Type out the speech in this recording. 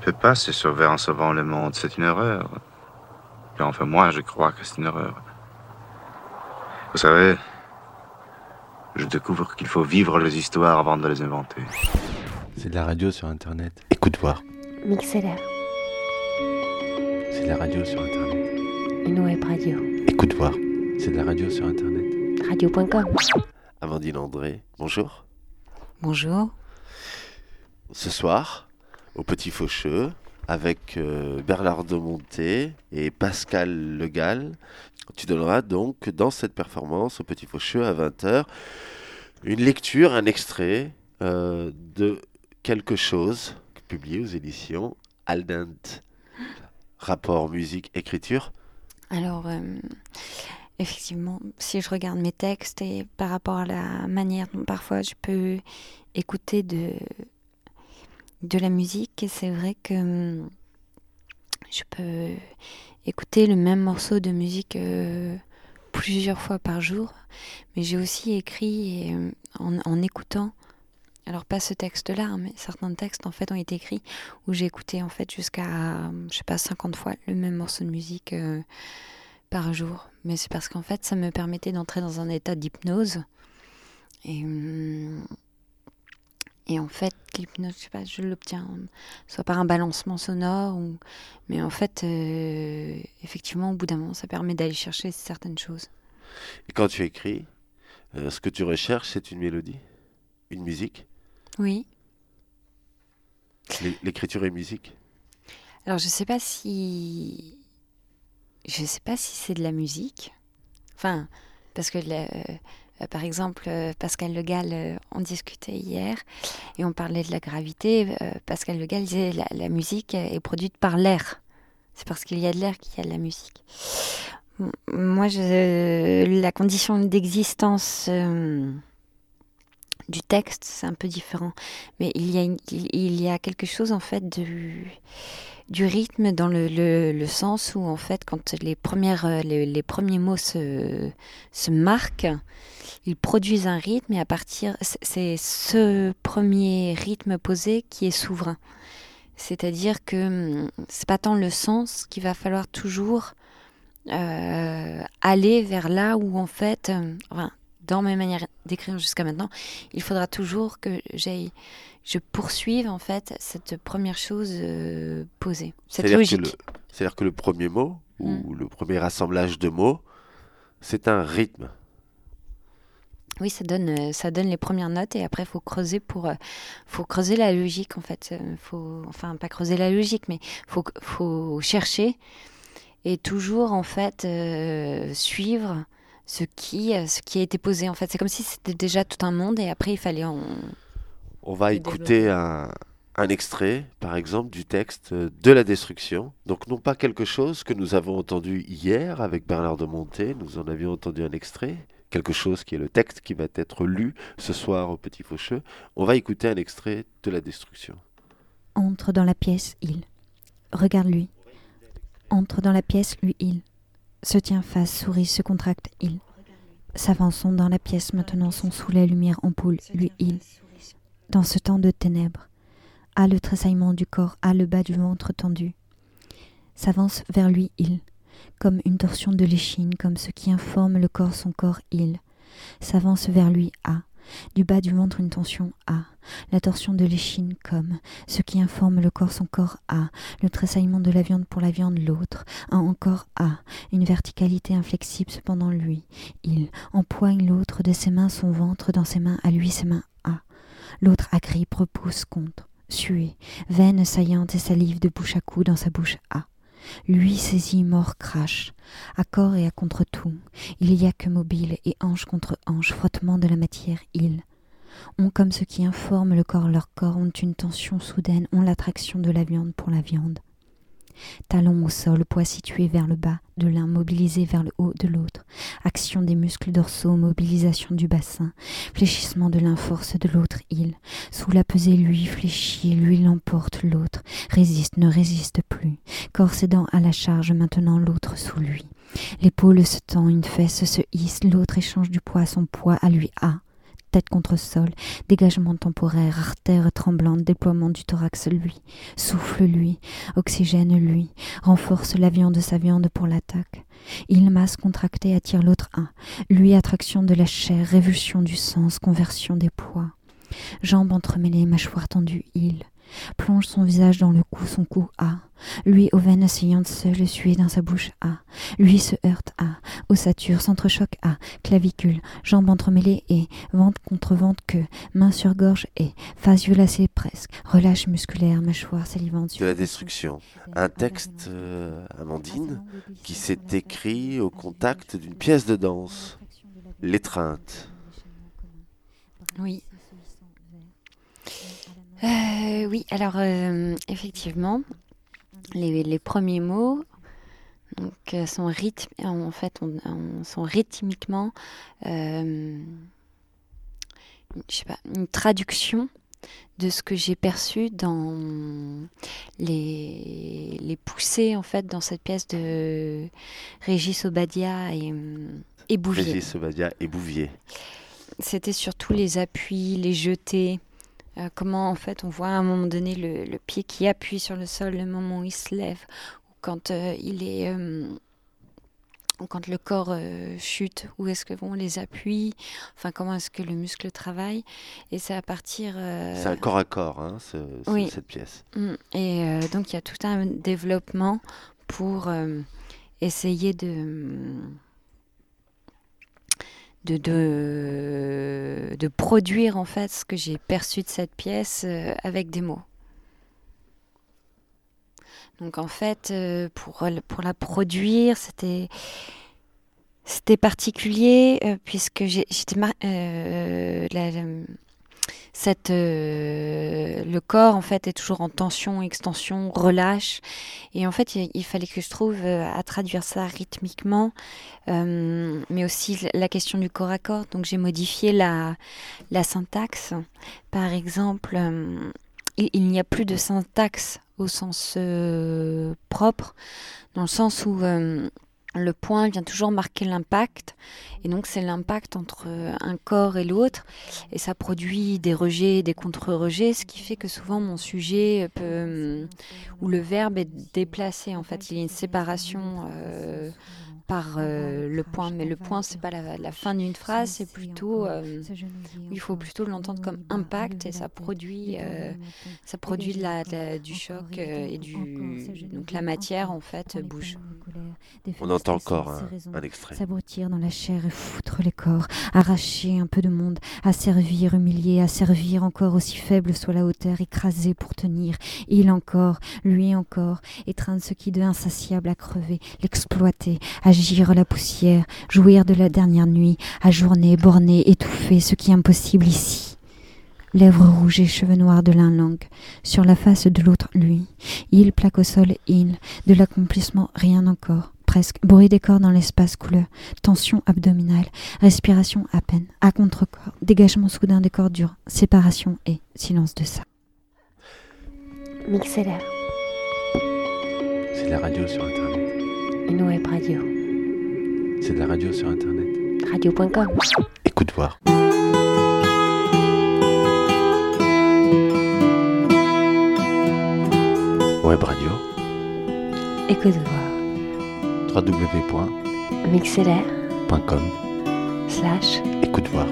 peut pas se sauver en sauvant le monde, c'est une erreur. Et enfin, moi, je crois que c'est une erreur. Vous savez, je découvre qu'il faut vivre les histoires avant de les inventer. C'est de la radio sur Internet. Écoute voir. Mixeler, C'est de la radio sur Internet. une web radio. Écoute voir. C'est de la radio sur Internet. Radio.com. Amandine André, bonjour. Bonjour. Ce soir, au Petit Faucheux, avec euh, Bernard de Monté et Pascal Legal, tu donneras donc dans cette performance au Petit Faucheux à 20h une lecture, un extrait euh, de quelque chose publié aux éditions Aldent. Rapport musique-écriture. Alors, euh, effectivement, si je regarde mes textes et par rapport à la manière dont parfois je peux écouter de, de la musique, c'est vrai que hum, je peux écouter le même morceau de musique euh, plusieurs fois par jour, mais j'ai aussi écrit euh, en, en écoutant. Alors pas ce texte-là, hein, mais certains textes en fait ont été écrits où j'ai écouté en fait jusqu'à je sais pas 50 fois le même morceau de musique euh, par jour. Mais c'est parce qu'en fait, ça me permettait d'entrer dans un état d'hypnose. Et, hum, et en fait, l'hypnose, je sais pas, je l'obtiens soit par un balancement sonore, ou... mais en fait, euh, effectivement, au bout d'un moment, ça permet d'aller chercher certaines choses. Et quand tu écris, euh, ce que tu recherches, c'est une mélodie, une musique? Oui. L'é- L'écriture et musique? Alors, je sais pas si. Je sais pas si c'est de la musique. Enfin, parce que, euh, par exemple, euh, Pascal Le Gall, euh, on discutait hier et on parlait de la gravité. euh, Pascal Le Gall disait la, la musique est produite par l'air. C'est parce qu'il y a de l'air qu'il y a de la musique. Moi, la condition d'existence euh, du texte, c'est un peu différent. Mais il y a, quelque chose, en fait, du du rythme dans le, le, le sens où en fait quand les premières euh, les, les premiers mots se, se marquent ils produisent un rythme et à partir c'est- ce premier rythme posé qui est souverain. C'est-à-dire que hum, c'est pas tant le sens qu'il va falloir toujours euh, aller vers là où en fait euh, enfin, dans mes manières d'écrire jusqu'à maintenant il faudra toujours que j'aille je poursuive en fait cette première chose euh, posée, cette C'est-à-dire que logique. le- C'est-à-dire que le premier mot, ou Mm. le premier assemblage de mots, c'est un rythme. Oui, ça donne, euh, ça donne les premières notes et après faut creuser pour, euh, faut creuser la logique en fait. Faut, enfin pas creuser la logique, mais faut, faut chercher et toujours en fait euh, suivre ce qui, euh, ce qui a été posé en fait. C'est comme si c'était déjà tout un monde et après il fallait en. On va écouter un, un extrait, par exemple, du texte euh, de la destruction. Donc non pas quelque chose que nous avons entendu hier avec Bernard de Monté, nous en avions entendu un extrait, quelque chose qui est le texte qui va être lu ce soir au Petit Faucheux. On va écouter un extrait de la destruction. Entre dans la pièce, il. Regarde-lui. Entre dans la pièce, lui, il. Se tient face, sourit, se contracte, il. S'avançons dans la pièce, maintenant sont sous la lumière ampoule, lui, il. Dans ce temps de ténèbres. A le tressaillement du corps, a le bas du ventre tendu. S'avance vers lui, il. Comme une torsion de l'échine, comme ce qui informe le corps son corps, il. S'avance vers lui, a. Du bas du ventre une tension, a. La torsion de l'échine, comme. Ce qui informe le corps son corps a, le tressaillement de la viande pour la viande l'autre, un encore a, une verticalité inflexible cependant lui, il empoigne l'autre de ses mains son ventre dans ses mains à lui ses mains a, l'autre agrippe, repousse contre, suée, veine saillante et salive de bouche à cou dans sa bouche a. Lui saisit, mort, crache, à corps et à contre tout, il y a que mobile et hanche contre hanche, frottement de la matière, il ont comme ce qui informe le corps leur corps, ont une tension soudaine, ont l'attraction de la viande pour la viande. Talon au sol, poids situé vers le bas de l'un, mobilisé vers le haut de l'autre. Action des muscles dorsaux, mobilisation du bassin, fléchissement de l'un, force de l'autre, il. Sous la pesée, lui fléchit, lui l'emporte, l'autre. Résiste, ne résiste plus. Corps cédant à la charge, maintenant l'autre sous lui. L'épaule se tend, une fesse se hisse, l'autre échange du poids à son poids, à lui a. tête contre sol, dégagement temporaire, artère tremblante, déploiement du thorax, lui, souffle, lui, oxygène, lui, renforce la viande de sa viande pour l'attaque. Il masse contracté attire l'autre un, lui attraction de la chair, révulsion du sens, conversion des poids. Jambes entremêlées, mâchoire tendue, il plonge son visage dans le cou, son cou A. Lui, aux veines saillantes seul, suer dans sa bouche A. Lui se heurte A. Ossature, s'entrechoque A. Clavicule, jambes entremêlées et ventre contre ventre que, main sur gorge et face violacée presque. Relâche musculaire, mâchoire salivante. De la destruction. Un texte, euh, Amandine, qui s'est écrit au contact d'une pièce de danse. L'étreinte. Oui. Euh, oui, alors euh, effectivement, les, les, premiers mots donc, euh, sont, rythme, en fait, on, on, sont rythmiquement je sais pas, une traduction de ce que j'ai perçu dans les, les poussées en fait dans cette pièce de Régis Obadia et, et Bouvier. Régis Obadia et Bouvier. C'était surtout les appuis, les jetés, euh, comment en fait on voit à un moment donné le, le, pied qui appuie sur le sol, le moment où il se lève, ou quand euh, il est, euh, quand le corps chute, où est-ce que vont les appuis, enfin comment est-ce que le muscle travaille, et c'est à partir. C'est un corps à corps, hein, ce, oui. cette pièce. Et donc il y a tout un développement pour essayer de de, de, de, produire en fait ce que j'ai perçu de cette pièce euh, avec des mots. Donc en fait, euh, pour, pour la produire, c'était c'était particulier euh, puisque j'étais cette, euh, le corps en fait est toujours en tension, extension, relâche. Et en fait, il, fallait que je trouve euh, à traduire ça rythmiquement, euh, mais aussi la question du corps à corps. Donc j'ai modifié la, syntaxe. Par exemple, il, n'y a plus de syntaxe au sens propre, dans le sens où le point vient toujours marquer l'impact. Et donc, c'est l'impact entre un corps et l'autre. Et ça produit des rejets, des contre-rejets, ce qui fait que souvent mon sujet peut. où le verbe est déplacé. En fait, il y a une séparation. Euh, par euh, le point, mais le point c'est pas la, la fin d'une phrase, c'est plutôt euh, il faut plutôt l'entendre comme impact et ça produit euh, ça produit de la, de la, du choc et du donc la matière en fait bouge. On entend encore un, un extrait. S'abrutir dans la chair et foutre les corps, arracher un peu de monde, asservir, humilier, asservir encore aussi faible soit la hauteur, écraser pour tenir, il encore, lui encore, étreindre ce qui de insatiable a crevé, l'exploiter, agir agir la poussière, jouir de la dernière nuit, ajourner, borner, étouffer ce qui est impossible ici. Lèvres rouges et cheveux noirs de l'un langue, sur la face de l'autre lui. Il plaque au sol, il, de l'accomplissement rien encore, presque, bruit des corps dans l'espace couleur, tension abdominale, respiration à peine, à contre-corps, dégagement soudain des corps durs, séparation et silence de ça. Mixeller. C'est la radio sur Internet. Une web radio. C'est de la radio sur Internet. Radio.com. Écoute voir. Web radio. Écoute voir. www.mixeller.com slash écoute voir.